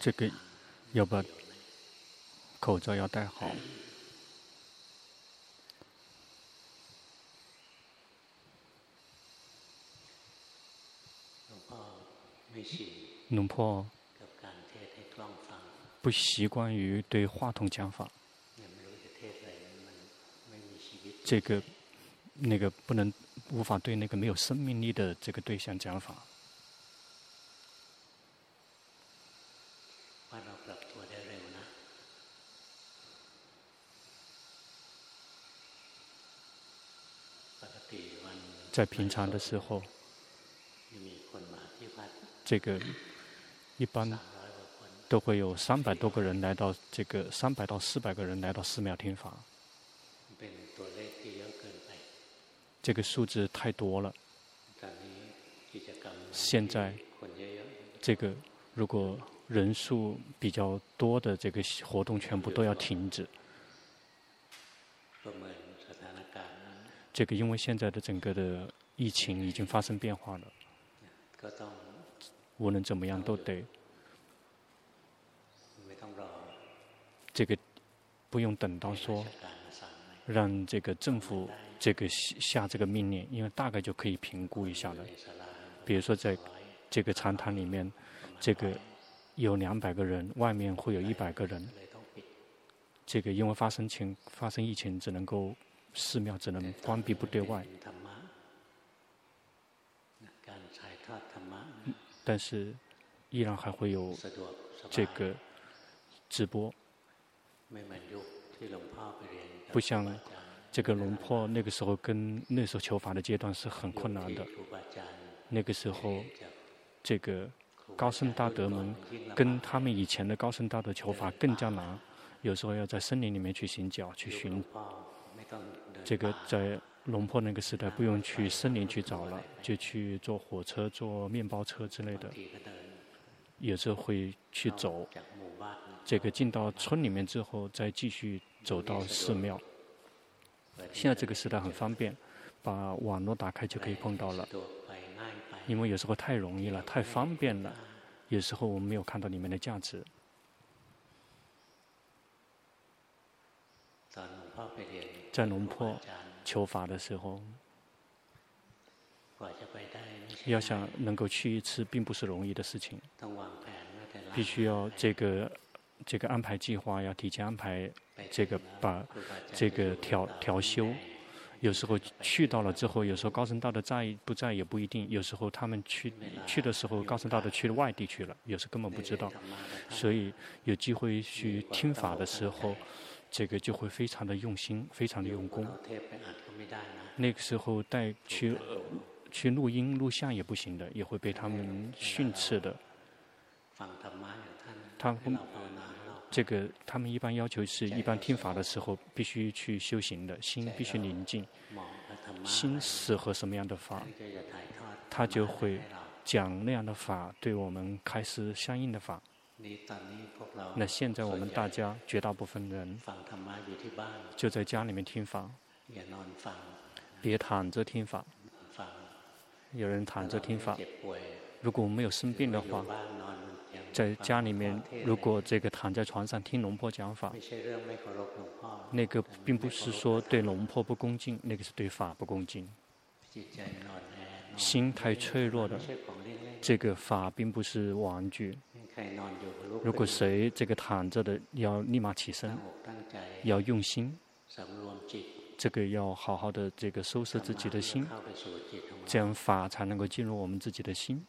这个要把口罩要戴好。龙婆不习惯于对话筒讲法，这个那个不能无法对那个没有生命力的这个对象讲法。在平常的时候，这个一般都会有三百多个人来到这个三百到四百个人来到寺庙听法。这个数字太多了。现在这个如果人数比较多的这个活动全部都要停止。这个因为现在的整个的疫情已经发生变化了，无论怎么样都得，这个不用等到说让这个政府这个下这个命令，因为大概就可以评估一下了。比如说在这个禅堂里面，这个有两百个人，外面会有一百个人，这个因为发生情发生疫情，只能够。寺庙只能关闭不对外，但是依然还会有这个直播，不像这个龙坡那个时候跟那时候求法的阶段是很困难的，那个时候这个高僧大德们跟他们以前的高僧大德求法更加难，有时候要在森林里面去行脚去寻。这个在龙坡那个时代不用去森林去找了，就去坐火车、坐面包车之类的，有时候会去走。这个进到村里面之后，再继续走到寺庙。现在这个时代很方便，把网络打开就可以碰到了。因为有时候太容易了，太方便了，有时候我们没有看到里面的价值。在龙坡求法的时候，要想能够去一次，并不是容易的事情。必须要这个这个安排计划，要提前安排这个把这个调调修。有时候去到了之后，有时候高僧大德在不在也不一定。有时候他们去去的时候，高僧大德去了外地去了，有时根本不知道。所以有机会去听法的时候。这个就会非常的用心，非常的用功。那个时候带去去录音录像也不行的，也会被他们训斥的。他们这个他们一般要求是一般听法的时候必须去修行的心必须宁静，心适合什么样的法，他就会讲那样的法，对我们开示相应的法。那现在我们大家绝大部分人就在家里面听法，别躺着听法。有人躺着听法，如果我们没有生病的话，在家里面如果这个躺在床上听龙婆讲法，那个并不是说对龙婆不恭敬，那个是对法不恭敬。心太脆弱的，这个法并不是玩具。如果谁这个躺着的，要立马起身，要用心，这个要好好的这个收拾自己的心，这样法才能够进入我们自己的心。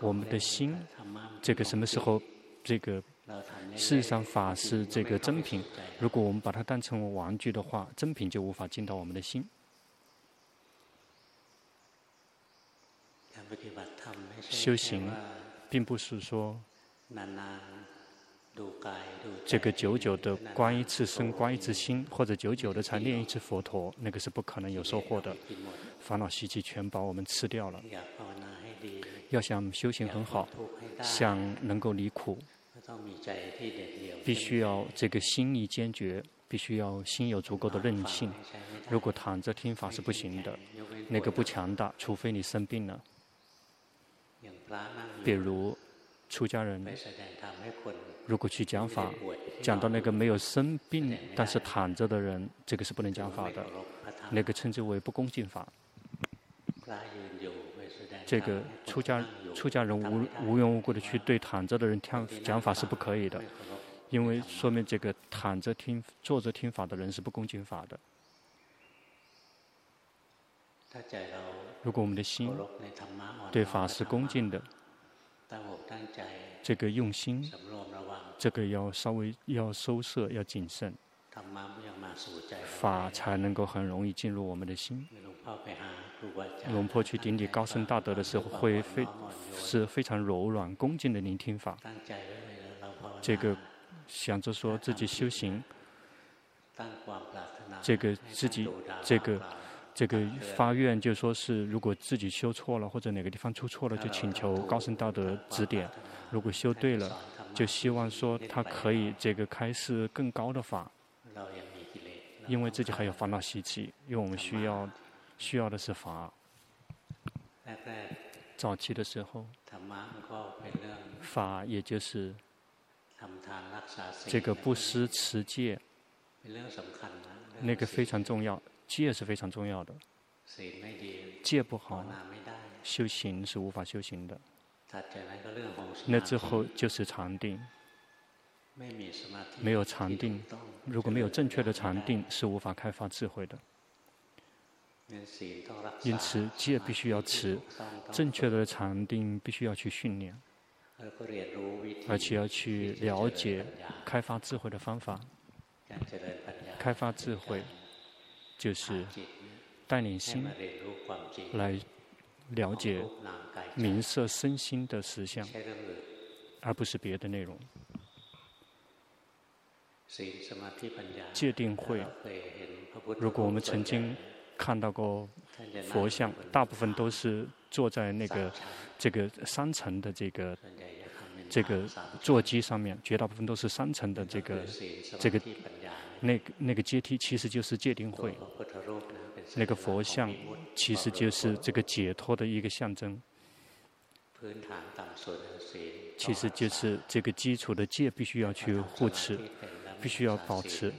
我们的心，这个什么时候，这个事实上法是这个真品，如果我们把它当成玩具的话，真品就无法进到我们的心。修行。并不是说，这个久久的观一次身、观一次心，或者久久的才念一次佛陀，那个是不可能有收获的。烦恼习气全把我们吃掉了。要想修行很好，想能够离苦，必须要这个心意坚决，必须要心有足够的韧性。如果躺着听法是不行的，那个不强大，除非你生病了。比如出家人，如果去讲法，讲到那个没有生病但是躺着的人，这个是不能讲法的，那个称之为不恭敬法。这个出家出家人无无缘无故的去对躺着的人听讲法是不可以的。因为说明这个躺着听、坐着听法的人是不恭敬法的。如果我们的心对法是恭敬的，这个用心，这个要稍微要收摄、要谨慎，法才能够很容易进入我们的心。龙婆去顶礼高僧大德的时候，会非是非常柔软、恭敬的聆听法。这个。想着说自己修行，这个自己这个这个发愿，就说是如果自己修错了或者哪个地方出错了，就请求高僧大德指点；如果修对了，就希望说他可以这个开示更高的法。因为自己还有烦恼习气，因为我们需要需要的是法。早期的时候，法也就是。这个不施持戒，那个非常重要，戒是非常重要的。戒不好，修行是无法修行的。那之后就是禅定，没有禅定，如果没有正确的禅定，是无法开发智慧的。因此，戒必须要持，正确的禅定必须要去训练。而且要去了解开发智慧的方法。开发智慧就是带领心来了解名色身心的实相，而不是别的内容。戒定慧，如果我们曾经看到过佛像，大部分都是坐在那个这个三层的这个。这个座机上面，绝大部分都是三层的这个这个那个那个阶梯，其实就是戒定慧。那个佛像其实就是这个解脱的一个象征。其实就是这个基础的戒必须要去护持，必须要保持。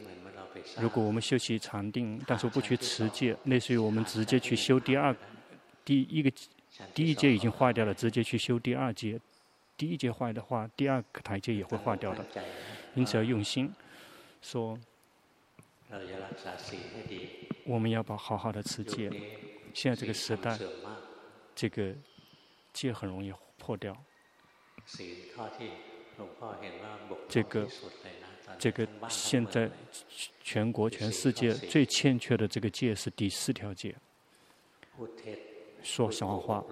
如果我们修习禅定，但是不去持戒，类似于我们直接去修第二第一个第一阶已经坏掉了，直接去修第二阶。第一节坏的话，第二个台阶也会坏掉的。因此要用心说，我们要把好好的持戒。现在这个时代，这个戒很容易破掉。这个这个现在全国全世界最欠缺的这个戒是第四条戒，说小话，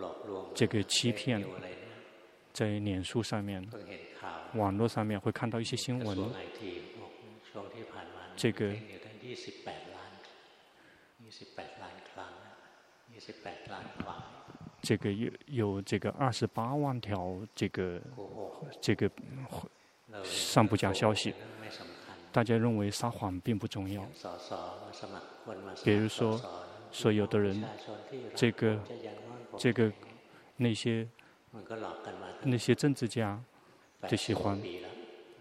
这个欺骗。在脸书上面、网络上面会看到一些新闻，这个这个有有这个二十八万条这个这个上不假消息，大家认为撒谎并不重要。比如说，说有的人，这个这个那些。那些政治家都喜欢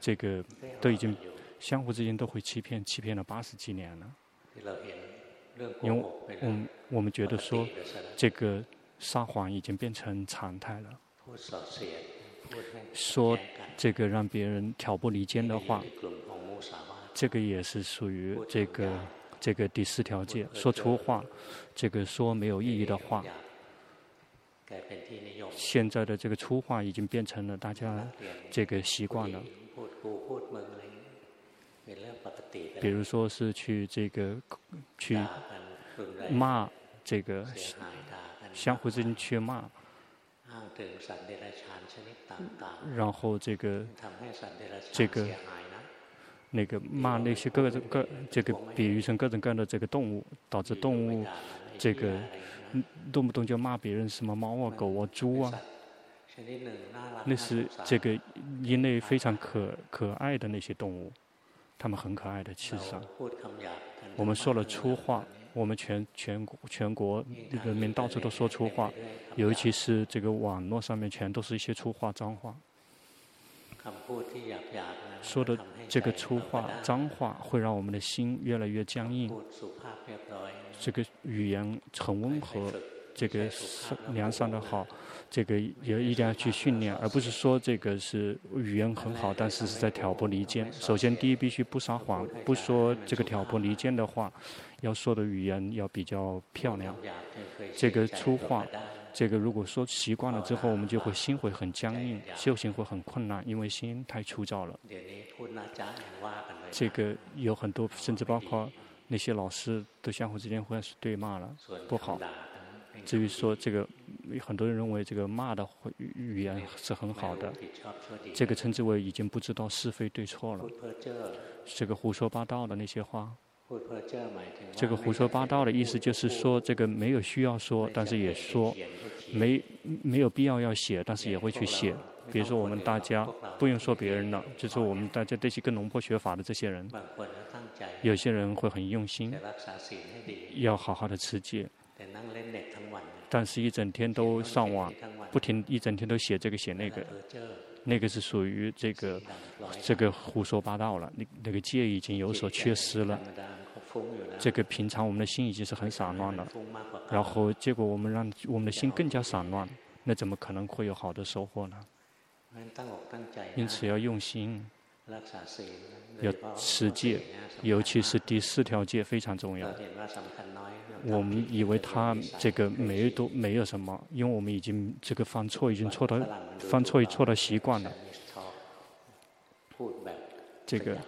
这个，都已经相互之间都会欺骗，欺骗了八十几年了。因为我们我们觉得说，这个撒谎已经变成常态了。说这个让别人挑拨离间的话，这个也是属于这个这个第四条戒。说粗话，这个说没有意义的话。现在的这个粗话已经变成了大家这个习惯了。比如说是去这个去骂这个相互之间去骂，然后这个这个那个骂那些各种各这个比喻成各种各样的这个动物，导致动物这个。动不动就骂别人什么猫啊、狗啊、猪啊，那是这个一类非常可可爱的那些动物，它们很可爱的，其实上，我们说了粗话，我们全全国全国人民到处都说粗话，尤其是这个网络上面全都是一些粗话脏话。说的这个粗话脏话会让我们的心越来越僵硬。这个语言很温和，这个是良善的好。这个也一定要去训练，而不是说这个是语言很好，但是是在挑拨离间。首先，第一必须不撒谎，不说这个挑拨离间的话，要说的语言要比较漂亮。这个粗话，这个如果说习惯了之后，我们就会心会很僵硬，修行会很困难，因为心太粗糙了。这个有很多，甚至包括那些老师都相互之间会是对骂了，不好。至于说这个，很多人认为这个骂的语言是很好的，这个称之为已经不知道是非对错了。这个胡说八道的那些话，这个胡说八道的意思就是说，这个没有需要说，但是也说，没没有必要要写，但是也会去写。比如说我们大家不用说别人了，就是我们大家这些跟龙婆学法的这些人，有些人会很用心，要好好的持戒。但是，一整天都上网，不停一整天都写这个写那个，那个是属于这个这个胡说八道了。那那个戒已经有所缺失了。这个平常我们的心已经是很散乱了，然后结果我们让我们的心更加散乱，那怎么可能会有好的收获呢？因此要用心，要持戒，尤其是第四条戒非常重要。我们以为他这个没都没有什么，因为我们已经这个犯错已经错到犯错已错到习惯了。这个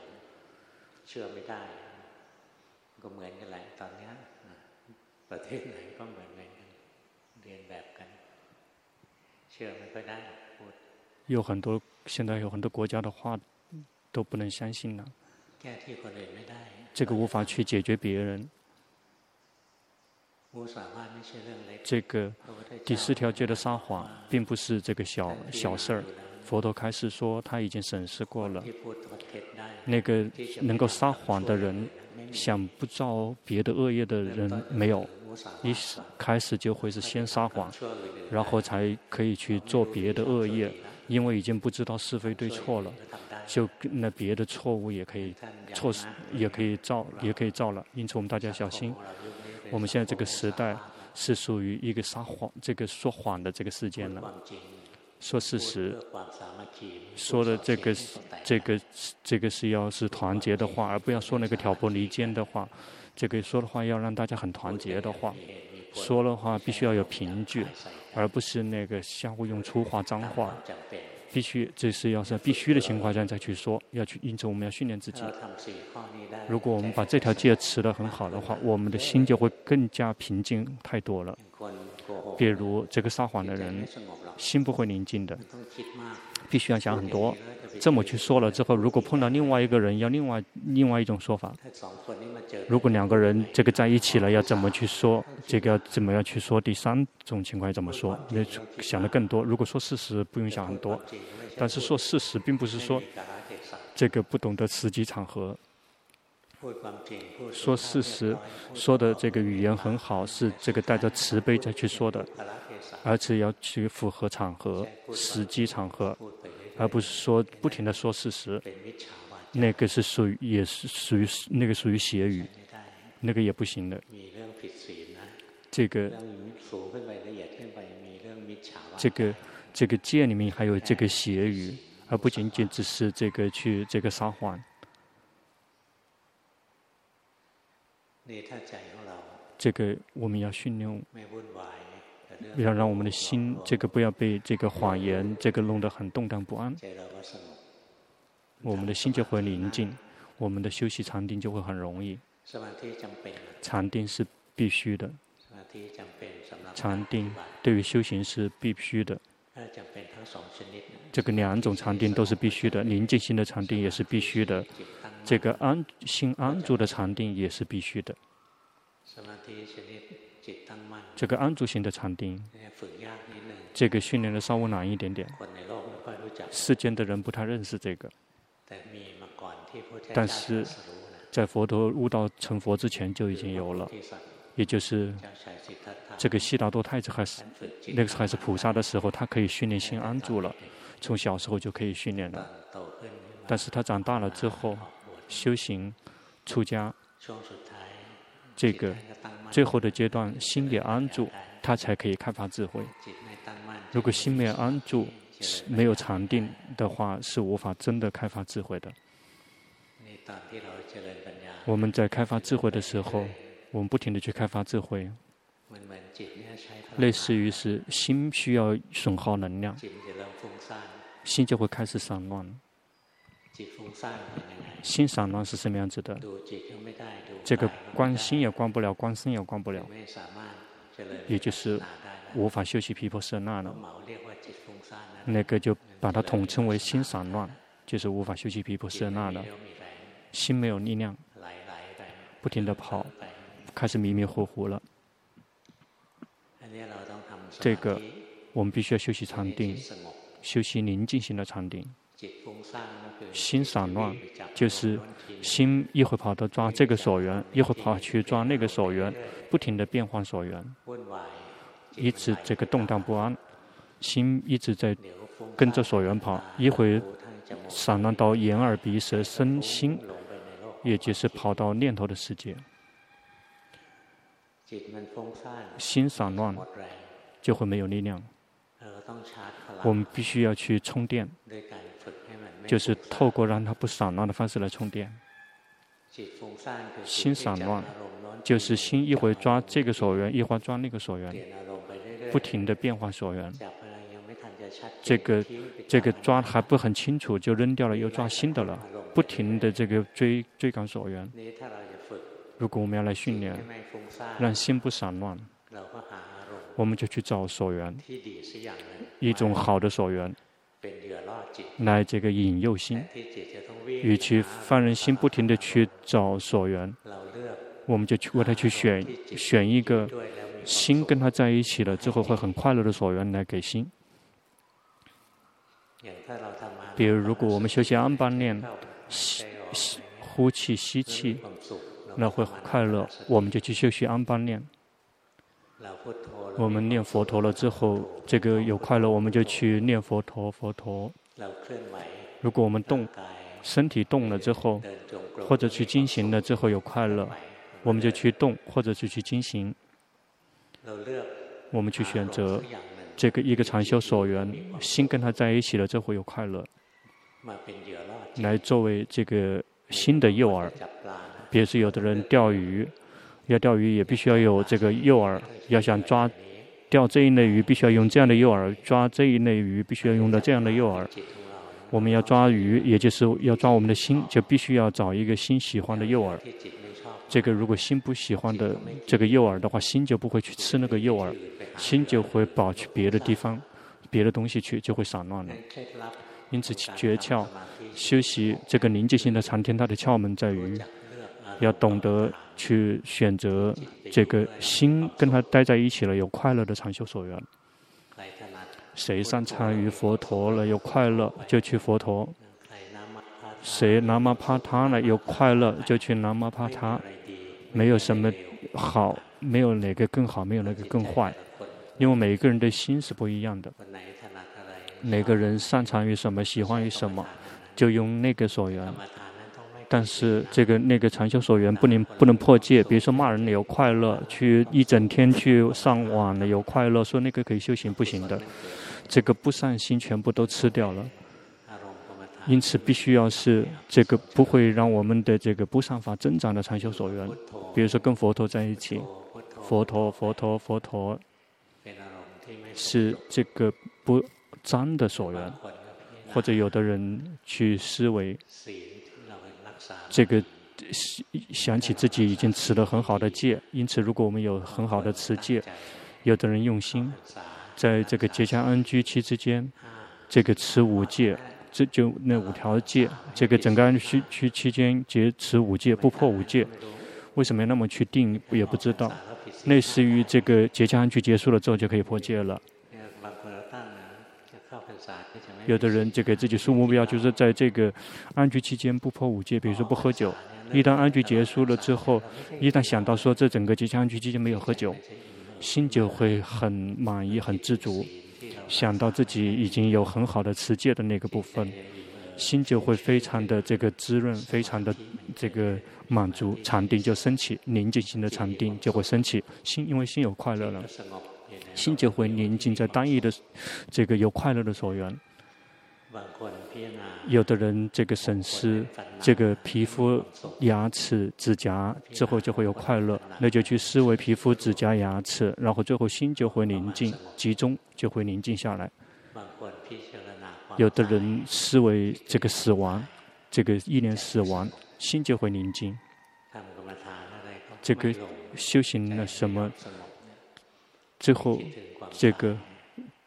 有很多现在有很多国家的话都不能相信了，这个无法去解决别人。这个第四条戒的撒谎，并不是这个小小事儿。佛陀开始说，他已经审视过了。那个能够撒谎的人，想不造别的恶业的人没有。一开始就会是先撒谎，然后才可以去做别的恶业，因为已经不知道是非对错了，就那别的错误也可以错失，也可以造，也可以造了。因此，我们大家小心。我们现在这个时代是属于一个撒谎、这个说谎的这个时间了。说事实，说的这个、这个、这个是要是团结的话，而不要说那个挑拨离间的话。这个说的话要让大家很团结的话，说的话必须要有凭据，而不是那个相互用粗话、脏话。必须，这是要是必须的情况下再去说，要去，因此我们要训练自己。如果我们把这条戒持得很好的话，我们的心就会更加平静太多了。比如这个撒谎的人，心不会宁静的，必须要想很多。这么去说了之后，如果碰到另外一个人，要另外另外一种说法。如果两个人这个在一起了，要怎么去说？这个要怎么样去说？第三种情况要怎么说？那想的更多。如果说事实，不用想很多。但是说事实，并不是说这个不懂得时机场合。说事实，说的这个语言很好，是这个带着慈悲再去说的，而且要去符合场合、时机场合，而不是说不停的说事实。那个是属于，也是属于那个属于邪语，那个也不行的。这个，这个，这个戒里面还有这个邪语，而不仅仅只是这个去这个撒谎。这个我们要训练，要让我们的心，这个不要被这个谎言这个弄得很动荡不安。我们的心就会宁静，我们的休息禅定就会很容易。禅定是必须的，禅定对于修行是必须的。这个两种禅定都是必须的，宁静心的禅定也是必须的。这个安心安住的禅定也是必须的。这个安住心的禅定，这个训练的稍微难一点点。世间的人不太认识这个，但是在佛陀悟道成佛之前就已经有了，也就是这个悉达多太子还是那个时候还是菩萨的时候，他可以训练心安住了，从小时候就可以训练了。但是他长大了之后，修行出家，这个最后的阶段心也安住，他才可以开发智慧。如果心没有安住，没有禅定的话，是无法真的开发智慧的。我们在开发智慧的时候，我们不停地去开发智慧，类似于是心需要损耗能量，心就会开始散乱。心散乱是什么样子的？这个观心也观不了，观身也观不了，也就是无法修习皮婆舍那了。那个就把它统称为心散乱，就是无法修习皮婆舍那了。心没有力量，不停的跑，开始迷迷糊糊了。这个我们必须要修习禅定，修习宁静型的禅定。心散乱就是心一会跑到抓这个所缘，一会跑去抓那个所缘，不停的变换所缘，一直这个动荡不安，心一直在跟着所缘跑，一会散乱到眼耳鼻舌身心，也就是跑到念头的世界。心散乱就会没有力量，我们必须要去充电。就是透过让它不散乱的方式来充电。心散乱，就是心一会抓这个所缘，一会抓那个所缘，不停的变化所缘。这个这个抓还不很清楚，就扔掉了，又抓新的了，不停的这个追追赶所缘。如果我们要来训练，让心不散乱，我们就去找所缘，一种好的所缘。来这个引诱心，与其放任心不停地去找所缘，我们就去为他去选选一个心跟他在一起了之后会很快乐的所缘来给心。比如，如果我们休息安般念，吸吸呼气吸气，那会快乐，我们就去休息安般念。我们念佛陀了之后，这个有快乐，我们就去念佛陀，佛陀。如果我们动，身体动了之后，或者去进行了之后有快乐，我们就去动，或者是去进行。我们去选择这个一个禅修所缘，心跟他在一起了之后有快乐，来作为这个新的诱饵。比如说，有的人钓鱼。要钓鱼也必须要有这个诱饵，要想抓钓这一类鱼，必须要用这样的诱饵；抓这一类鱼，必须要用到这样的诱饵。我们要抓鱼，也就是要抓我们的心，就必须要找一个心喜欢的诱饵。这个如果心不喜欢的这个诱饵的话，心就不会去吃那个诱饵，心就会跑去别的地方、别的东西去，就会散乱了。因此，诀窍修习这个宁静性的禅天，它的窍门在于。要懂得去选择这个心跟他待在一起了，有快乐的长修所缘。谁擅长于佛陀了，有快乐就去佛陀；谁那么怕他了，有快乐就去那么怕他。没有什么好，没有哪个更好，没有哪个更坏，因为每一个人的心是不一样的。每个人擅长于什么，喜欢于什么，就用那个所缘。但是这个那个禅修所缘不能不能破戒，比如说骂人有快乐，去一整天去上网了有快乐，说那个可以修行不行的，这个不善心全部都吃掉了。因此必须要是这个不会让我们的这个不善法增长的禅修所缘，比如说跟佛陀在一起，佛陀佛陀佛陀，是这个不脏的所缘，或者有的人去思维。这个想起自己已经持了很好的戒，因此如果我们有很好的持戒，有的人用心，在这个结葭安居期之间，这个持五戒，这就那五条戒，这个整个安居期期间结持五戒，不破五戒，为什么要那么去定也不知道，类似于这个结葭安居结束了之后就可以破戒了。有的人就给自己设目标，就是在这个安居期间不破五戒，比如说不喝酒。一旦安居结束了之后，一旦想到说这整个吉祥安居期间没有喝酒，心就会很满意、很知足。想到自己已经有很好的持戒的那个部分，心就会非常的这个滋润，非常的这个满足，禅定就升起，宁静心的禅定就会升起。心因为心有快乐了，心就会宁静在单一的这个有快乐的所缘。有的人这个审视这个皮肤、牙齿、指甲之后就会有快乐，那就去思维皮肤、指甲、牙齿，然后最后心就会宁静、集中，就会宁静下来。有的人思维这个死亡，这个意念死亡，心就会宁静。这个修行了什么？最后这个。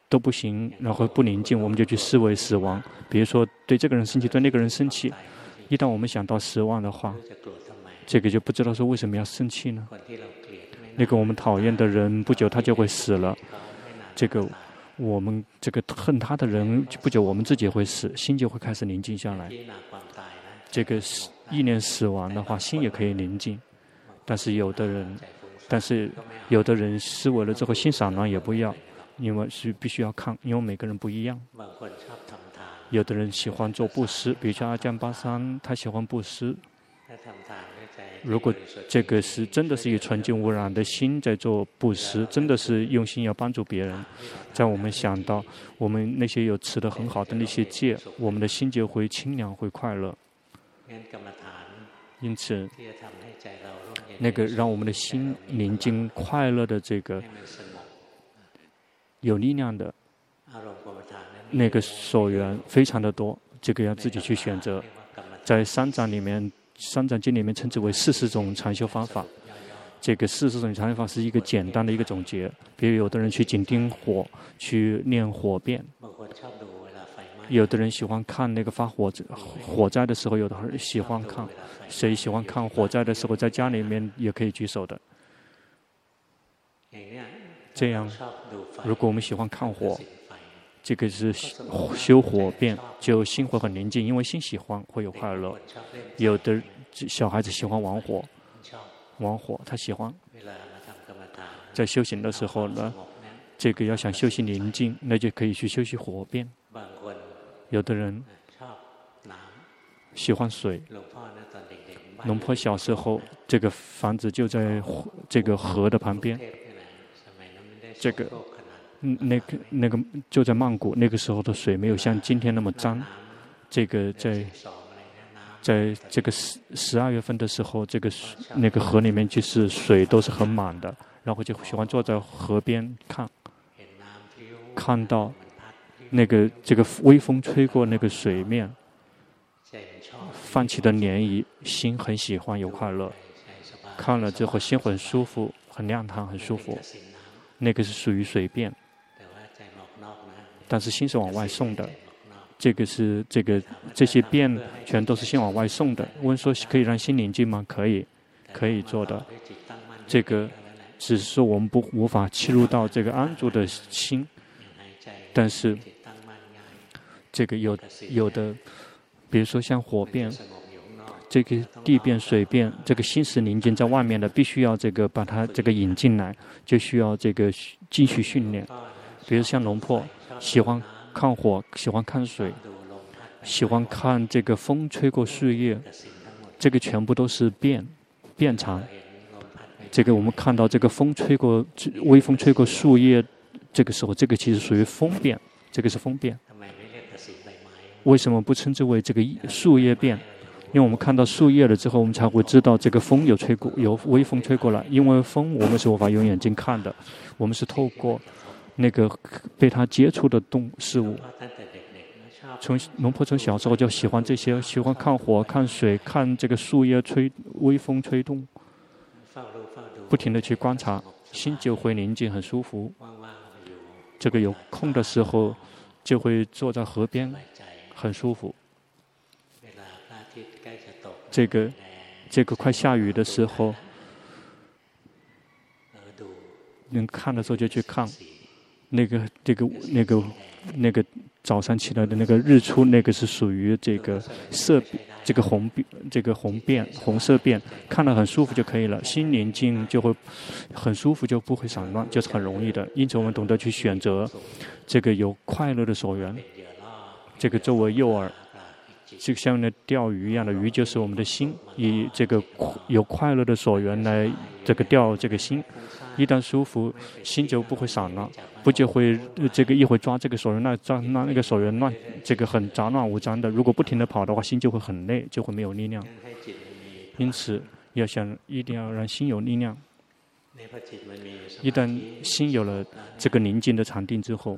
都不行，然后不宁静，我们就去思维死亡。比如说，对这个人生气，对那个人生气。一旦我们想到死亡的话，这个就不知道说为什么要生气呢？那个我们讨厌的人，不久他就会死了。这个我们这个恨他的人，不久我们自己会死，心就会开始宁静下来。这个意念死亡的话，心也可以宁静。但是有的人，但是有的人思维了之后，欣赏呢也不要。因为是必须要看，因为每个人不一样。有的人喜欢做布施，比如像阿江巴桑，他喜欢布施。如果这个是真的是以纯净无染的心在做布施，真的是用心要帮助别人，在我们想到我们那些有持得很好的那些戒，我们的心就会清凉，会快乐。因此，那个让我们的心宁静快乐的这个。有力量的，那个所缘非常的多，这个要自己去选择。在三藏里面，三藏经里面称之为四十种禅修方法。这个四十种禅修法是一个简单的一个总结。比如有的人去紧盯火，去念火遍；有的人喜欢看那个发火火灾的时候，有的人喜欢看。谁喜欢看火灾的时候，在家里面也可以举手的。这样，如果我们喜欢看火，这个是修火变，就心会很宁静，因为心喜欢会有快乐。有的小孩子喜欢玩火，玩火他喜欢。在修行的时候呢，这个要想修行宁静，那就可以去修习火变。有的人喜欢水，龙婆小时候这个房子就在这个河的旁边。这个，那个那个就在曼谷，那个时候的水没有像今天那么脏。这个在，在这个十十二月份的时候，这个那个河里面就是水都是很满的，然后就喜欢坐在河边看，看到那个这个微风吹过那个水面，泛起的涟漪，心很喜欢，有快乐。看了之后心很舒服，很亮堂，很舒服。那个是属于水便，但是心是往外送的。这个是这个这些遍全都是心往外送的。问说可以让心宁静吗？可以，可以做的。这个只是说我们不无法切入到这个安住的心，但是这个有有的，比如说像火遍。这个地变水变，这个心是宁静在外面的，必须要这个把它这个引进来，就需要这个继续训练。比如像龙破，喜欢看火，喜欢看水，喜欢看这个风吹过树叶，这个全部都是变变长。这个我们看到这个风吹过，微风吹过树叶，这个时候这个其实属于风变，这个是风变。为什么不称之为这个树叶变？因为我们看到树叶了之后，我们才会知道这个风有吹过，有微风吹过来。因为风我们是无法用眼睛看的，我们是透过那个被它接触的动事物。从龙婆从小时候就喜欢这些，喜欢看火、看水、看这个树叶吹微风吹动，不停地去观察，心就会宁静，很舒服。这个有空的时候就会坐在河边，很舒服。这个，这个快下雨的时候，能看的时候就去看，那个这个那个那个早上起来的那个日出，那个是属于这个色，这个红变，这个红变红色变，看了很舒服就可以了，心宁静就会很舒服，就不会散乱，就是很容易的。因此，我们懂得去选择这个有快乐的所缘，这个作为诱饵。就像那钓鱼一样的鱼，就是我们的心，以这个有快乐的所缘来这个钓这个心，一旦舒服，心就不会散了，不就会这个一会抓这个所缘，那抓那那个所缘乱，这个很杂乱无章的。如果不停的跑的话，心就会很累，就会没有力量。因此，要想一定要让心有力量。一旦心有了这个宁静的禅定之后。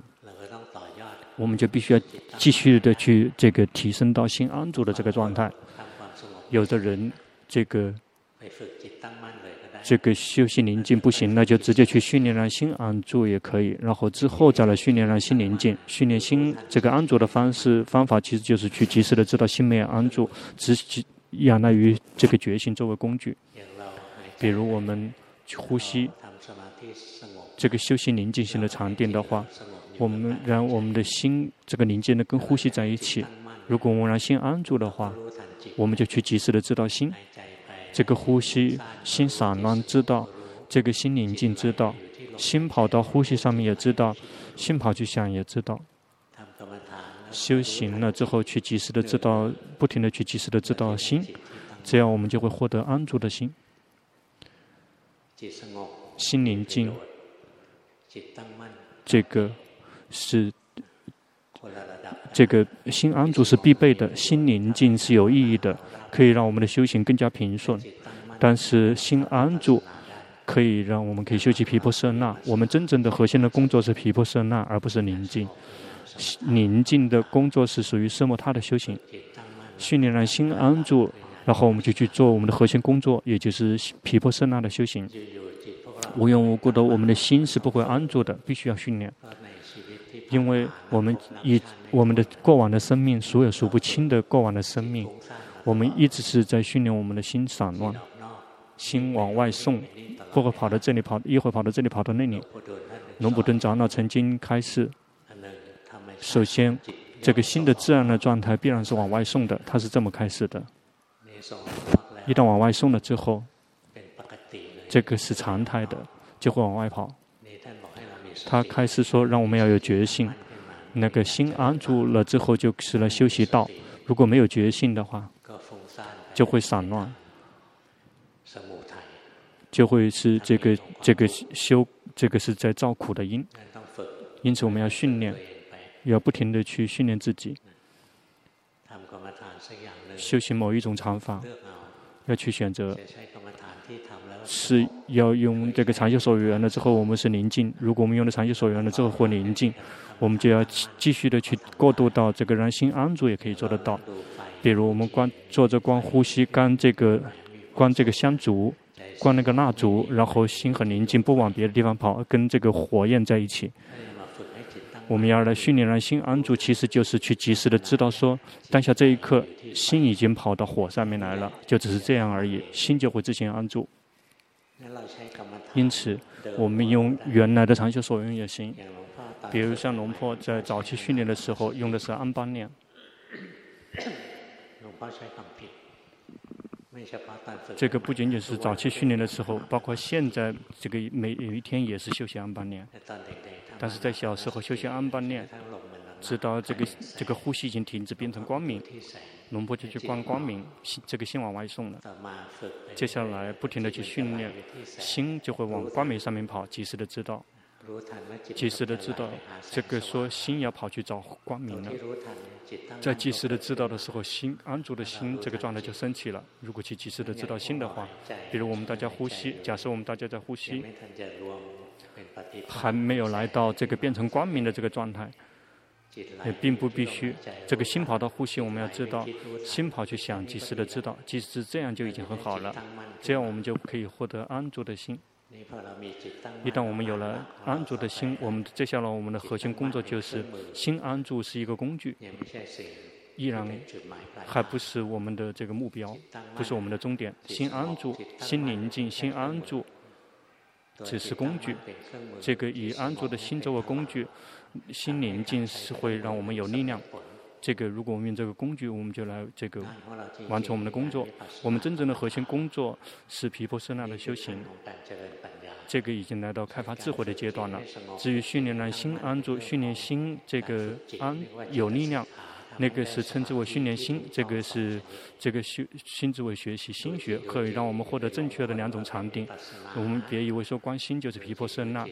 我们就必须要继续的去这个提升到心安住的这个状态。有的人这个这个修行宁静不行，那就直接去训练让心安住也可以。然后之后再来训练让心宁静。训练心这个安住的方式方法，其实就是去及时的知道心没有安住，只仰赖于这个觉性作为工具。比如我们呼吸，这个修行宁静性的禅定的话。我们让我们的心这个宁静呢跟呼吸在一起。如果我们让心安住的话，我们就去及时的知道心，这个呼吸心散乱知道，这个心宁静知道，心跑到呼吸上面也知道，心跑去想也知道。修行了之后去及时的知道，不停的去及时的知道心，这样我们就会获得安住的心，心宁静，这个。是这个心安住是必备的，心宁静是有意义的，可以让我们的修行更加平顺。但是心安住可以让我们可以修习毗婆舍那。我们真正的核心的工作是毗婆舍那，而不是宁静。宁静的工作是属于奢摩他的修行。训练让心安住，然后我们就去做我们的核心工作，也就是毗婆舍那的修行。无缘无故的，我们的心是不会安住的，必须要训练。因为我们以我们的过往的生命，数也数不清的过往的生命，我们一直是在训练我们的心散乱，心往外送，或会跑到这里跑，一会跑到这里跑到那里。龙普顿长老曾经开示，首先这个心的自然的状态必然是往外送的，他是这么开始的。一旦往外送了之后，这个是常态的，就会往外跑。他开始说，让我们要有决心。那个心安住了之后，就是了修习道。如果没有决心的话，就会散乱，就会是这个这个修这个是在造苦的因。因此，我们要训练，要不停的去训练自己，修行某一种禅法，要去选择。是要用这个长修所缘了之后，我们是宁静。如果我们用了长修所缘了之后或宁静，我们就要继续的去过渡到这个让心安住，也可以做得到。比如我们光坐着光呼吸，观这个观这个香烛，观那个蜡烛，然后心很宁静，不往别的地方跑，跟这个火焰在一起。我们要来训练让心安住，其实就是去及时的知道说，当下这一刻心已经跑到火上面来了，就只是这样而已，心就会自行安住。因此，我们用原来的长袖所用也行。比如像龙婆在早期训练的时候用的是安般念。这个不仅仅是早期训练的时候，包括现在这个每有一天也是休息安般念。但是在小时候休息安般念，直到这个这个呼吸已经停止，变成光明。龙婆就去观光明，心这个心往外送了。接下来不停的去训练，心就会往光明上面跑，及时的知道，及时的知道，这个说心要跑去找光明了。在及时的知道的时候，心安住的心这个状态就升起了。如果去及时的知道心的话，比如我们大家呼吸，假设我们大家在呼吸，还没有来到这个变成光明的这个状态。也并不必须，这个心跑到呼吸，我们要知道，心跑去想，及时的知道，即使这样就已经很好了。这样我们就可以获得安住的心。一旦我们有了安住的心，我们接下来我们的核心工作就是心安住是一个工具，依然还不是我们的这个目标，不是我们的终点。心安住，心宁静，心安住。只是工具。这个以安住的心作为工具，心宁静是会让我们有力量。这个如果我们用这个工具，我们就来这个完成我们的工作。我们真正的核心工作是皮婆舍那的修行。这个已经来到开发智慧的阶段了。至于训练让心安住，训练心这个安有力量。那个是称之为训练心，这个是这个修心之为学习心学，可以让我们获得正确的两种禅定。我们别以为说观心就是皮婆舍那，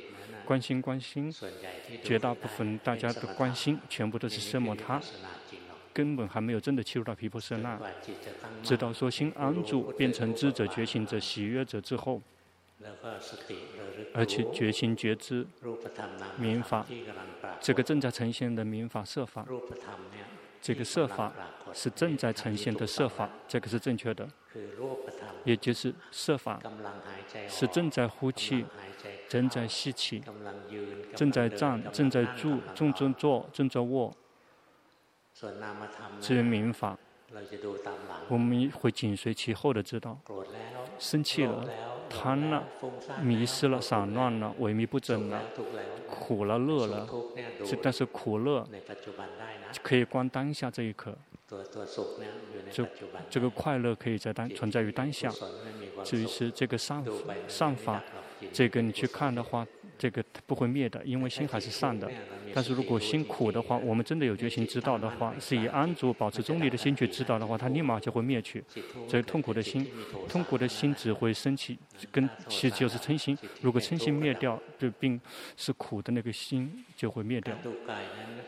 观心关心，绝大部分大家的关心全部都是奢摩他，根本还没有真的切入到皮婆舍那。直到说心安住，变成知者、觉醒者、喜悦者之后，而且觉醒觉知明法，这个正在呈现的明法设法。这个设法是正在呈现的设法，这个是正确的，也就是设法是正在呼气、正在吸气、正在站、正在住、正在坐、正在卧。至于民法，我们会紧随其后的知道，生气了。贪了，迷失了，散乱了，萎靡不振了，苦了，乐了，但是苦乐可以观当下这一刻，这这个快乐可以在当存在于当下。至于是这个善善法，这个你去看的话。这个不会灭的，因为心还是善的。但是如果心苦的话，我们真的有决心知道的话，是以安住、保持中立的心去知道的话，它立马就会灭去。这痛苦的心，痛苦的心只会升起，跟其实就是嗔心。如果嗔心灭掉，这病是苦的那个心就会灭掉。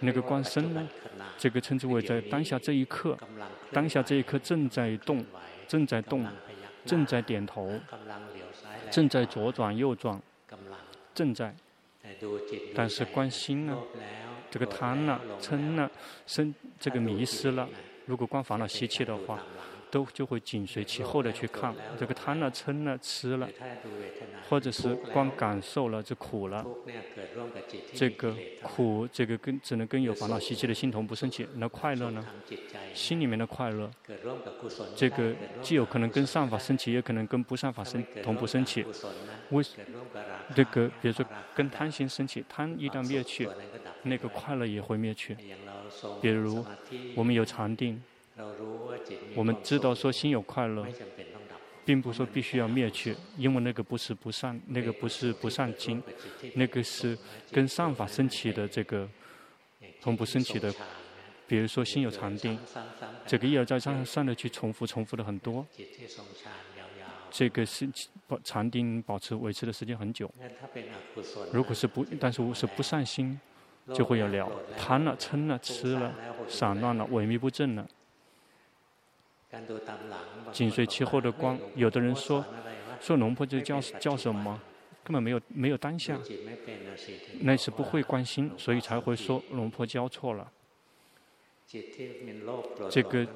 那个观身呢？这个称之为在当下这一刻，当下这一刻正在动，正在动，正在点头，正在左转右转。正在，但是观心呢？这个贪了、嗔了、生这个迷失了。如果观烦恼习气的话。都就会紧随其后的去看这个贪了、嗔了、痴了，或者是光感受了就苦了。这个苦，这个跟只能跟有烦恼习气的心同不生起。那快乐呢？心里面的快乐，这个既有可能跟善法生起，也可能跟不善法生同步生起。为这个，比如说跟贪心生起，贪一旦灭去，那个快乐也会灭去。比如我们有禅定。我们知道说心有快乐，并不说必须要灭去，因为那个不是不善，那个不是不善心，那个是跟善法升起的这个同不升起的。比如说心有禅定，这个一而再、再而三的去重复、重复的很多，这个是保禅定保持维持的时间很久。如果是不，但是我是不善心，就会有了贪了、嗔了、痴了、散乱了、萎靡不振了。紧随其后的光，有的人说，说龙婆就叫叫什么？根本没有没有当下，那是不会关心，所以才会说龙婆教错了。这个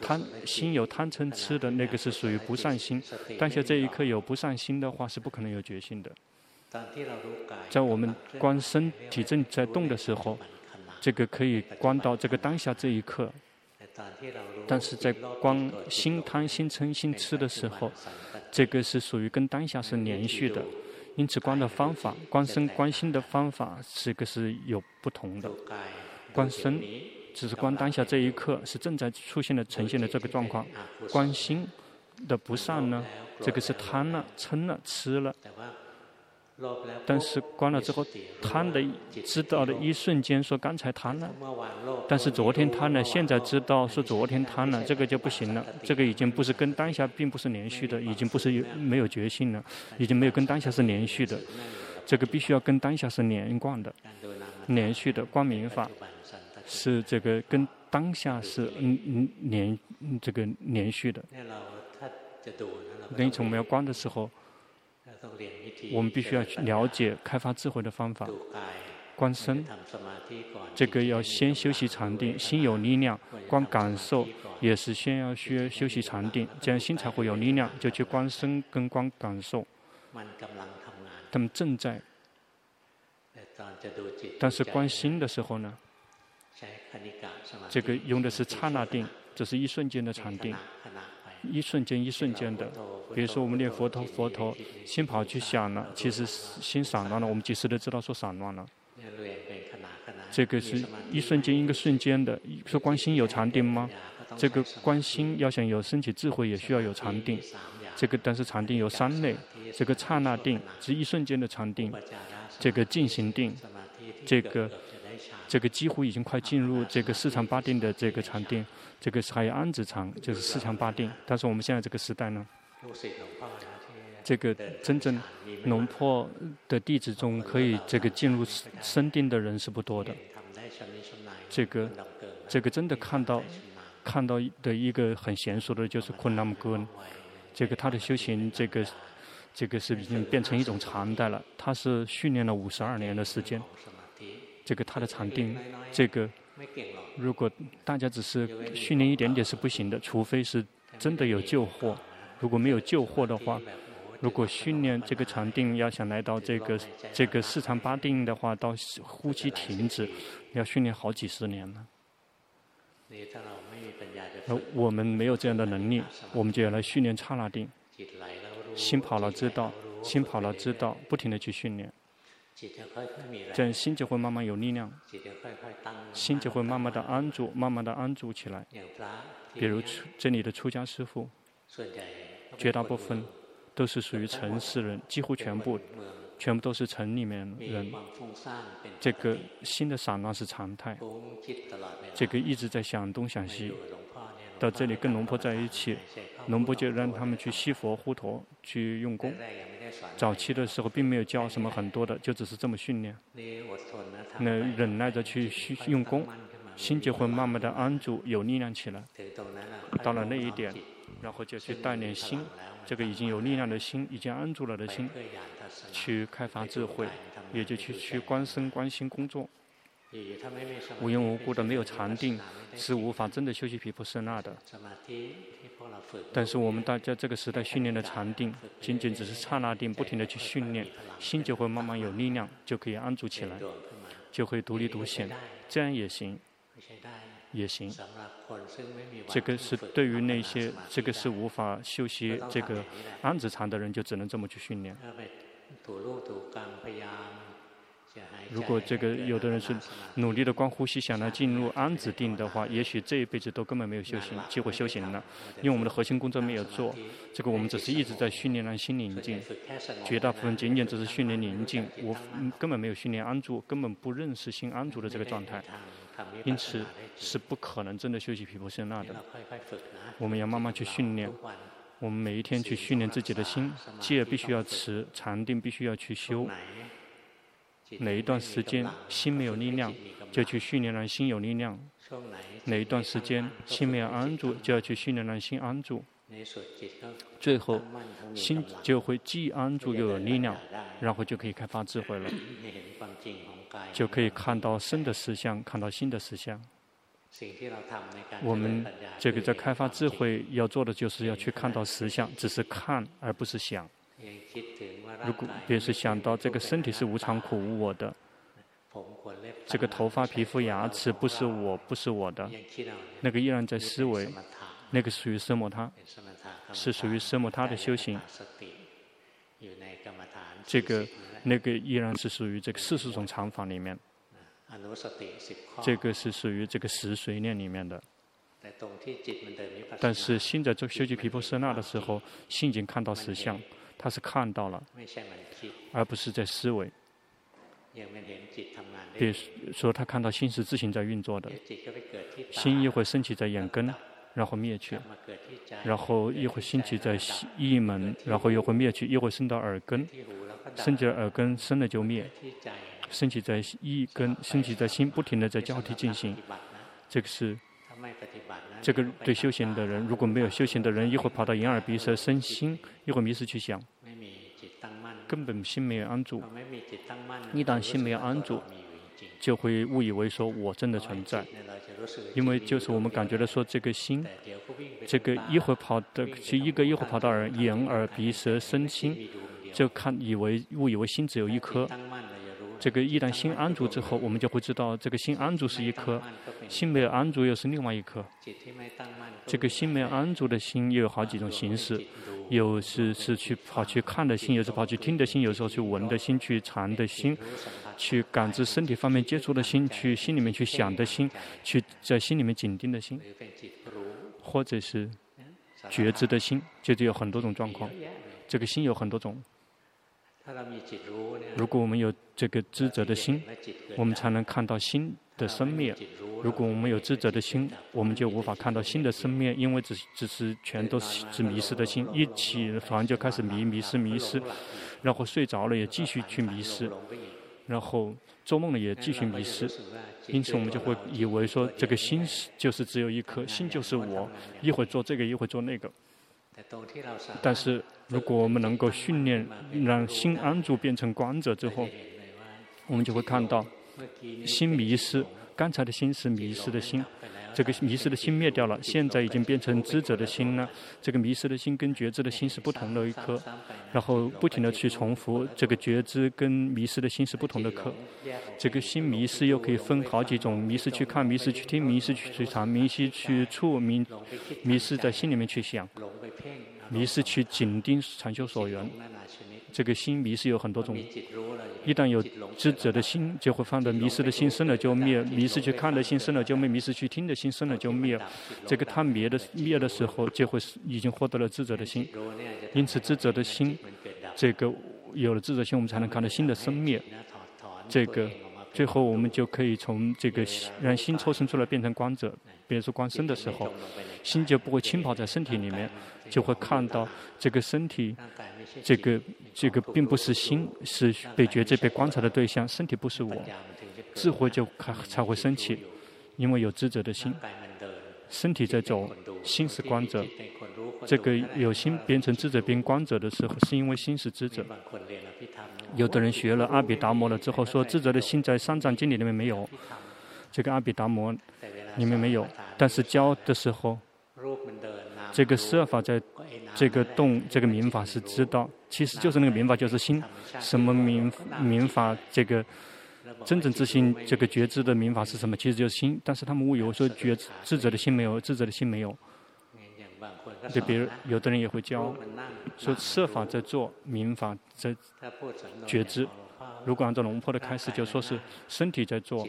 贪心有贪嗔痴的那个是属于不善心，当下这一刻有不善心的话是不可能有决心的。在我们观身体正在动的时候，这个可以观到这个当下这一刻。但是在观心贪、心嗔、心痴的时候，这个是属于跟当下是连续的，因此观的方法、观身、观心的方法，这个是有不同的。观身只是观当下这一刻是正在出现的、呈现的这个状况。观心的不善呢，这个是贪了、嗔了、痴了。但是关了之后，贪的知道的一瞬间说刚才贪了，但是昨天贪了，现在知道说昨天贪了，这个就不行了。这个已经不是跟当下并不是连续的，已经不是有没有决心了，已经没有跟当下是连续的。这个必须要跟当下是连贯的，连续的光明法是这个跟当下是嗯嗯连这个连续的。因此我们要关的时候。我们必须要去了解开发智慧的方法，观身，这个要先修习禅定，心有力量；观感受也是先要学修习禅定，这样心才会有力量。就去观身跟观感受，他们正在。但是观心的时候呢，这个用的是刹那定，这是一瞬间的禅定。一瞬间一瞬间的。比如说我们念佛陀佛陀，心跑去想了，其实心散乱了，我们及时的知道说散乱了。这个是一瞬间一个瞬间的。说观心有禅定吗？这个观心要想有升起智慧，也需要有禅定。这个但是禅定有三类，这个刹那定是一瞬间的禅定，这个进行定，这个这个几乎已经快进入这个四禅八定的这个禅定，这个是还有安止禅，就是四禅八定。但是我们现在这个时代呢，这个真正龙破的弟子中可以这个进入深定的人是不多的。这个这个真的看到看到的一个很娴熟的，就是昆南姆戈恩。这个他的修行，这个这个是已经变成一种常态了。他是训练了五十二年的时间，这个他的禅定，这个如果大家只是训练一点点是不行的，除非是真的有救货。如果没有救货的话，如果训练这个禅定要想来到这个这个四禅八定的话，到呼吸停止，要训练好几十年了。而我们没有这样的能力，我们就要来训练刹那定。心跑了知道，心跑了知道，不停的去训练，这样心就会慢慢有力量，心就会慢慢的安住，慢慢的安住起来。比如出这里的出家师傅，绝大部分都是属于城市人，几乎全部。全部都是城里面人，这个心的散乱是常态，这个一直在想东想西，到这里跟龙婆在一起，龙婆就让他们去西佛护陀去用功。早期的时候并没有教什么很多的，就只是这么训练。那忍耐着去用功，心就会慢慢的安住，有力量起来。到了那一点，然后就去锻炼心，这个已经有力量的心，已经安住了的心。去开发智慧，也就去去观身观心工作。无缘无故的没有禅定，是无法真的修习皮婆舍那的。但是我们大家这个时代训练的禅定，仅仅只是刹那定，不停的去训练，心就会慢慢有力量，就可以安住起来，就会独立独显，这样也行，也行。这个是对于那些这个是无法修习这个安止禅的人，就只能这么去训练。如果这个有的人是努力的光呼吸，想来进入安止定的话，也许这一辈子都根本没有修行机会修行了，因为我们的核心工作没有做。这个我们只是一直在训练让心宁静，绝大部分仅仅只是训练宁静，我根本没有训练安住，根本不认识心安住的这个状态，因此是不可能真的休息毗婆舍那的。我们要慢慢去训练。我们每一天去训练自己的心，戒必须要持，禅定必须要去修。哪一段时间心没有力量，就去训练让心有力量；哪一段时间心没有安住，就要去训练让心安住。最后，心就会既安住又有力量，然后就可以开发智慧了，就可以看到身的实相，看到心的实相。我们这个在开发智慧要做的，就是要去看到实相，只是看而不是想。如果别是想到这个身体是无常苦无我的，这个头发皮肤牙齿不是我，不是我的，那个依然在思维，那个属于奢摩他，是属于奢摩他的修行。这个那个依然是属于这个四十种常法里面。这个是属于这个十随念里面的，但是心在做修习毗婆舍那的时候，心已经看到实相，他是看到了，而不是在思维。比如说，他看到心是自行在运作的，心一会升起在眼根，然后灭去，然后一会升起在意门，然后又会灭去，一会升到耳根，升起耳根升了就灭。升起在意根，升起在心，不停的在交替进行。这个是，这个对修行的人，如果没有修行的人，一会跑到眼耳鼻舌身心，一会迷失去想，根本心没有安住。一旦心没有安住，就会误以为说我真的存在，因为就是我们感觉到说这个心，这个一会跑的，其一个一会跑到耳眼耳鼻舌身心，就看以为误以为心只有一颗。这个一旦心安住之后，我们就会知道这个心安住是一颗，心没有安住又是另外一颗。这个心没有安住的心又有好几种形式，有时是去跑去看的心，有时跑去听的心，有时候去闻的心，去尝的心，去感知身体方面接触的心，去心里面去想的心，去在心里面紧盯的心，或者是觉知的心，就是有很多种状况。这个心有很多种。如果我们有这个知者的心，我们才能看到心的生灭。如果我们有知者的心，我们就无法看到心的生灭，因为只只是全都是只迷失的心。一起床就开始迷迷失迷失，然后睡着了也继续去迷失，然后做梦了也继续迷失。因此我们就会以为说这个心是就是只有一颗，心就是我，一会儿做这个，一会儿做那个。但是，如果我们能够训练让心安住变成观者之后，我们就会看到心迷失。刚才的心是迷失的心，这个迷失的心灭掉了，现在已经变成知者的心了。这个迷失的心跟觉知的心是不同的一颗，然后不停地去重复，这个觉知跟迷失的心是不同的颗。这个心迷失又可以分好几种：迷失去看，迷失去听，迷失去尝，迷失去触，迷迷失在心里面去想。迷失去紧盯禅修所缘，这个心迷失有很多种。一旦有知者的心，就会放在迷失的心生了就灭；迷失去看的心生了就灭；迷失去听的心生了就灭。这个它灭的灭的时候，就会已经获得了智者的心。因此，智者的心，这个有了智者心，我们才能看到心的生灭。这个最后我们就可以从这个让心抽身出来变成观者。比如说观身的时候，心就不会浸泡在身体里面，就会看到这个身体，这个这个并不是心，是被觉知、被观察的对象。身体不是我，智慧就才才会升起，因为有智者的心，身体在走，心是观者。这个有心变成智者变观者的时候，是因为心是智者。有的人学了阿毗达摩了之后，说智者的心在三藏经里面没有，这个阿毗达摩。里面没有，但是教的时候，这个设法在这个动这个明法是知道，其实就是那个明法就是心，什么明明法这个真正自信这个觉知的明法是什么？其实就是心，但是他们误以为说觉知者的心没有，智者的心没有。就比如有的人也会教，说设法在做明法在觉知，如果按照龙婆的开始，就说是身体在做。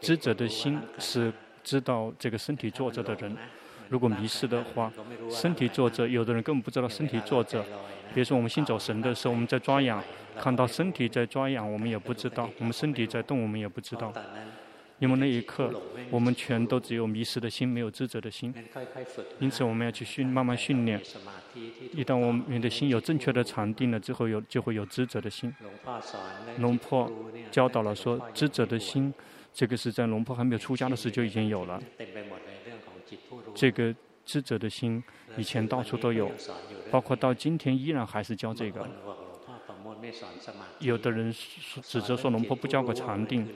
知者的心是知道这个身体坐着的人。如果迷失的话，身体坐着，有的人根本不知道身体坐着。比如说我们心走神的时候，我们在抓痒，看到身体在抓痒，我们也不知道；我们身体在动，我们也不知道。因为那一刻，我们全都只有迷失的心，没有知者的心。因此，我们要去训，慢慢训练。一旦我们的心有正确的禅定了之后，有就会有知者的心。龙婆教导了说，知者的心，这个是在龙婆还没有出家的时候就已经有了。这个知者的心，以前到处都有，包括到今天依然还是教这个。有的人指责说龙婆不教个禅定，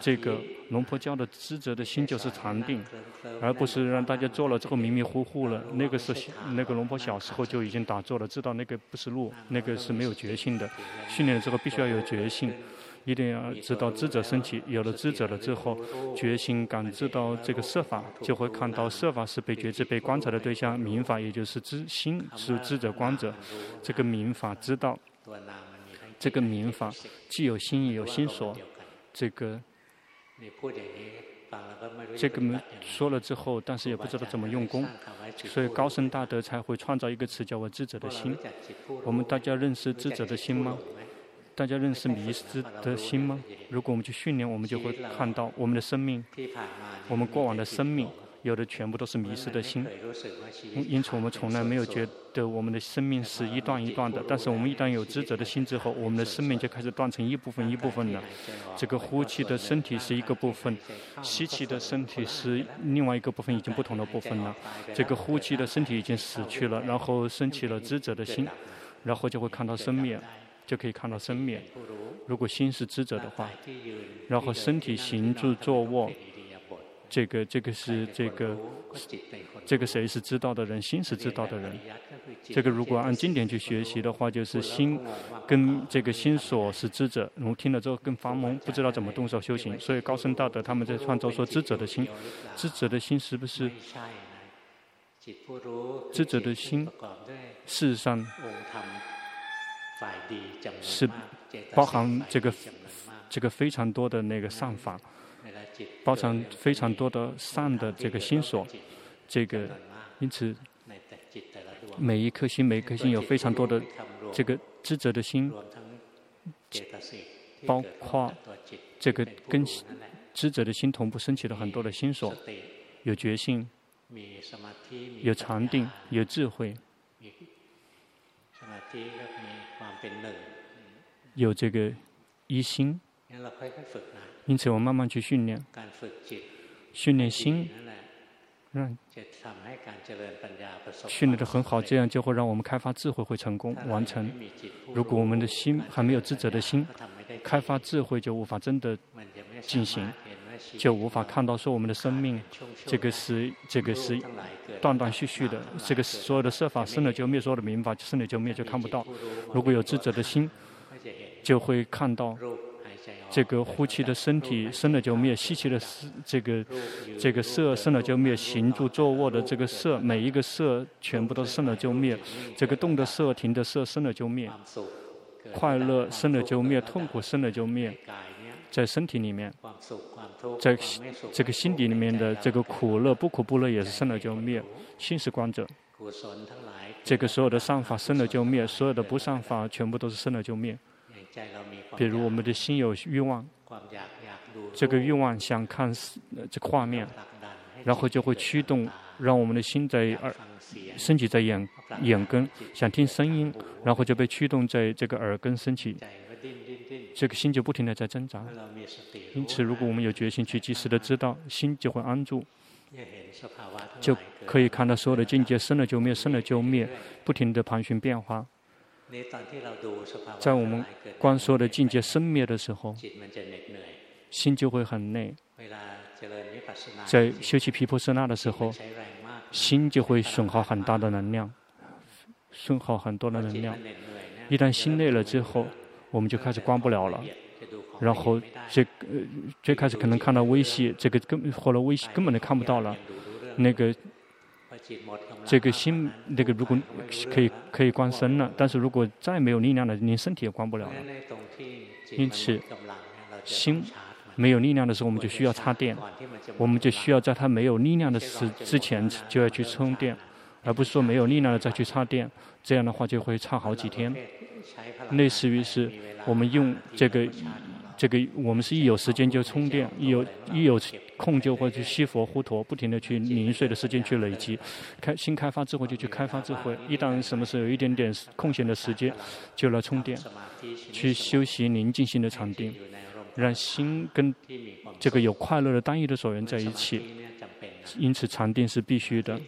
这个龙婆教的知者的心就是禅定，而不是让大家做了之后迷迷糊糊了。那个是那个龙婆小时候就已经打坐了，知道那个不是路，那个是没有觉性的。训练之后必须要有觉性，一定要知道智者升起，有了智者了之后，觉性感知到这个色法，就会看到色法是被觉知、被观察的对象，明法也就是知心是智者观者，这个明法知道。这个明法既有心也有心所，这个这个没说了之后，但是也不知道怎么用功，所以高僧大德才会创造一个词叫“我智者的心”。我们大家认识智者的心吗？大家认识迷失的心吗？如果我们去训练，我们就会看到我们的生命，我们过往的生命。有的全部都是迷失的心，因此我们从来没有觉得我们的生命是一段一段的。但是我们一旦有知者的心之后，我们的生命就开始断成一部分一部分了。这个呼气的身体是一个部分，吸气的身体是另外一个部分，已经不同的部分了。这个呼气的身体已经死去了，然后升起了知者的心，然后就会看到生命，就可以看到生灭。如果心是知者的话，然后身体行住坐卧。这个这个是这个这个谁是知道的人？心是知道的人。这个如果按经典去学习的话，就是心跟这个心所是知者。我们听了之后更发懵，不知道怎么动手修行。所以高僧大德他们在创造说知者的心，知者的心是不是？知者的心，事实上是包含这个这个非常多的那个善法。包含非常多的善的这个心所，这个因此每一颗心每一颗心有非常多的这个知者的心，包括这个跟知者的心同步升起了很多的心所，有决心，有禅定，有智慧，有这个一心。因此，我慢慢去训练，训练心，让训练的很好，这样就会让我们开发智慧会成功完成。如果我们的心还没有自责的心，开发智慧就无法真的进行，就无法看到说我们的生命，这个是这个是断断续续的，这个所有的设法生了就灭，所有的名法生了就灭，就看不到。如果有智者的心，就会看到。这个呼气的身体生了就灭，吸气的这个这个色生了就灭，行住坐卧的这个色，每一个色全部都生了就灭，这个动的色、停的色生了就灭，快乐生了就灭，痛苦生了就灭，在身体里面，在这个心底里面的这个苦乐不苦不乐也是生了就灭，心是观者，这个所有的善法生了就灭，所有的不善法全部都是生了就灭。比如我们的心有欲望，这个欲望想看这个画面，然后就会驱动，让我们的心在耳，升起在眼眼根，想听声音，然后就被驱动在这个耳根升起，这个心就不停的在挣扎。因此，如果我们有决心去及时的知道，心就会安住，就可以看到所有的境界生了就灭，生了就灭，不停的盘旋变化。在我们观所有的境界生灭的时候，心就会很累。在修习皮婆舍那的时候，心就会损耗很大的能量，损耗很多的能量。一旦心累了之后，我们就开始关不了了。然后这最开始可能看到微细，这个根后来微细根本就看不到了，那个。这个心，那个如果可以可以关身了，但是如果再没有力量了，连身体也关不了了。因此，心没有力量的时候，我们就需要插电，我们就需要在它没有力量的时之前就要去充电，而不是说没有力量了再去插电，这样的话就会差好几天。类似于是我们用这个。这个我们是一有时间就充电，一有一有空就会去吸佛呼陀，不停的去零碎的时间去累积，开新开发智慧就去开发智慧。一旦什么时候有一点点空闲的时间，就来充电，去修习宁静心的禅定，让心跟这个有快乐的单一的所缘在一起。因此禅定是必须的，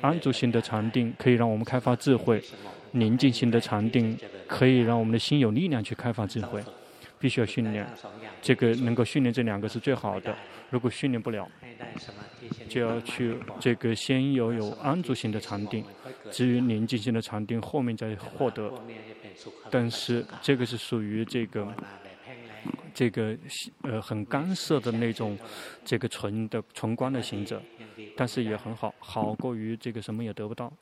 安住心的禅定可以让我们开发智慧，宁静心的禅定可以让我们的心有力量去开发智慧。必须要训练，这个能够训练这两个是最好的。如果训练不了，就要去这个先有有安住性的禅定，至于宁静性的禅定后面再获得。但是这个是属于这个这个呃很干涩的那种这个纯的纯观的行者，但是也很好，好过于这个什么也得不到。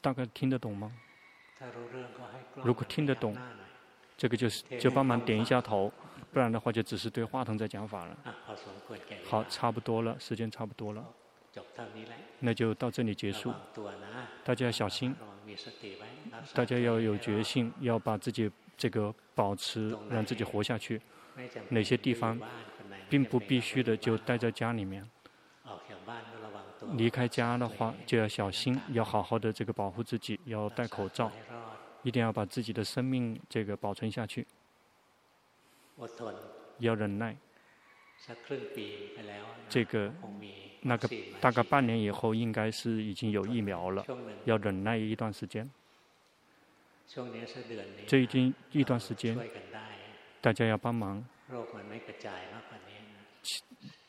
大概听得懂吗？如果听得懂，这个就是就帮忙点一下头，不然的话就只是对话筒在讲法了。好，差不多了，时间差不多了，那就到这里结束。大家要小心，大家要有决心，要把自己这个保持，让自己活下去。哪些地方并不必须的，就待在家里面。离开家的话，就要小心，要好好的这个保护自己，要戴口罩，一定要把自己的生命这个保存下去，要忍耐。这个那个大概半年以后，应该是已经有疫苗了，要忍耐一段时间。这已经一段时间，大家要帮忙。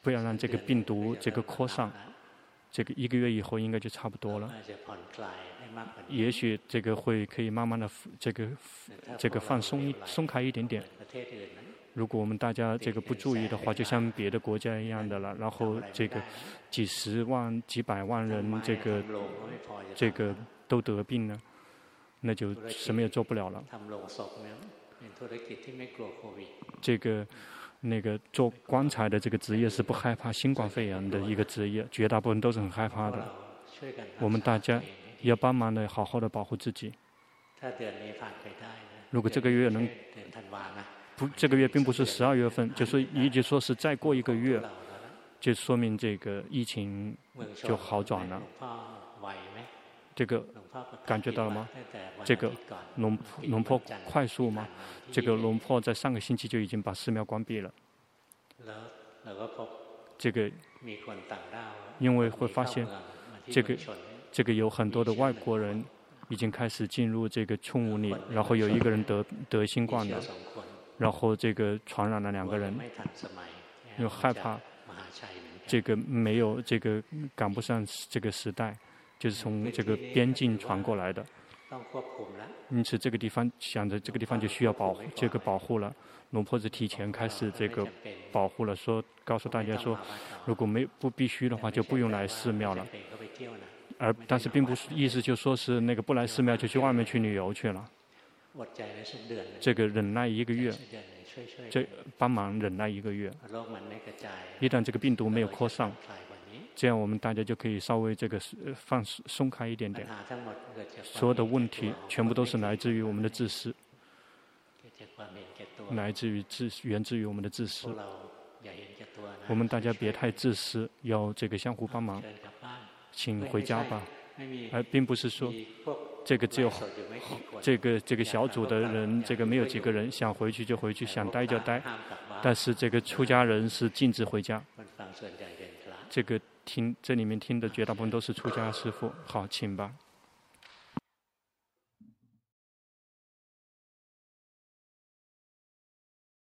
不要让这个病毒这个扩散。这个一个月以后应该就差不多了。也许这个会可以慢慢的这个这个放松一松开一点点。如果我们大家这个不注意的话，就像别的国家一样的了。然后这个几十万、几百万人这个这个都得病了，那就什么也做不了了。这个。那个做棺材的这个职业是不害怕新冠肺炎的一个职业，绝大部分都是很害怕的。我们大家要帮忙的，好好的保护自己。如果这个月能不，这个月并不是十二月份，就是也就说是再过一个月，就说明这个疫情就好转了。这个感觉到了吗？这个龙龙坡快速吗？这个龙坡在上个星期就已经把寺庙关闭了。这个因为会发现，这个这个有很多的外国人已经开始进入这个村屋里，然后有一个人得得新冠了，然后这个传染了两个人，又害怕这个没有这个赶不上这个时代。就是从这个边境传过来的，因此这个地方想着这个地方就需要保护，这个保护了。龙婆子提前开始这个保护了，说告诉大家说，如果没不必须的话，就不用来寺庙了。而但是并不是意思就说是那个不来寺庙就去外面去旅游去了。这个忍耐一个月，这帮忙忍耐一个月，一旦这个病毒没有扩散。这样我们大家就可以稍微这个放松开一点点。所有的问题全部都是来自于我们的自私，来自于自源自于我们的自私。我们大家别太自私，要这个相互帮忙。请回家吧，而并不是说这个只有这个这个小组的人，这个没有几个人想回去就回去，想待就待。但是这个出家人是禁止回家。这个。听这里面听的绝大部分都是出家师傅，好，请吧。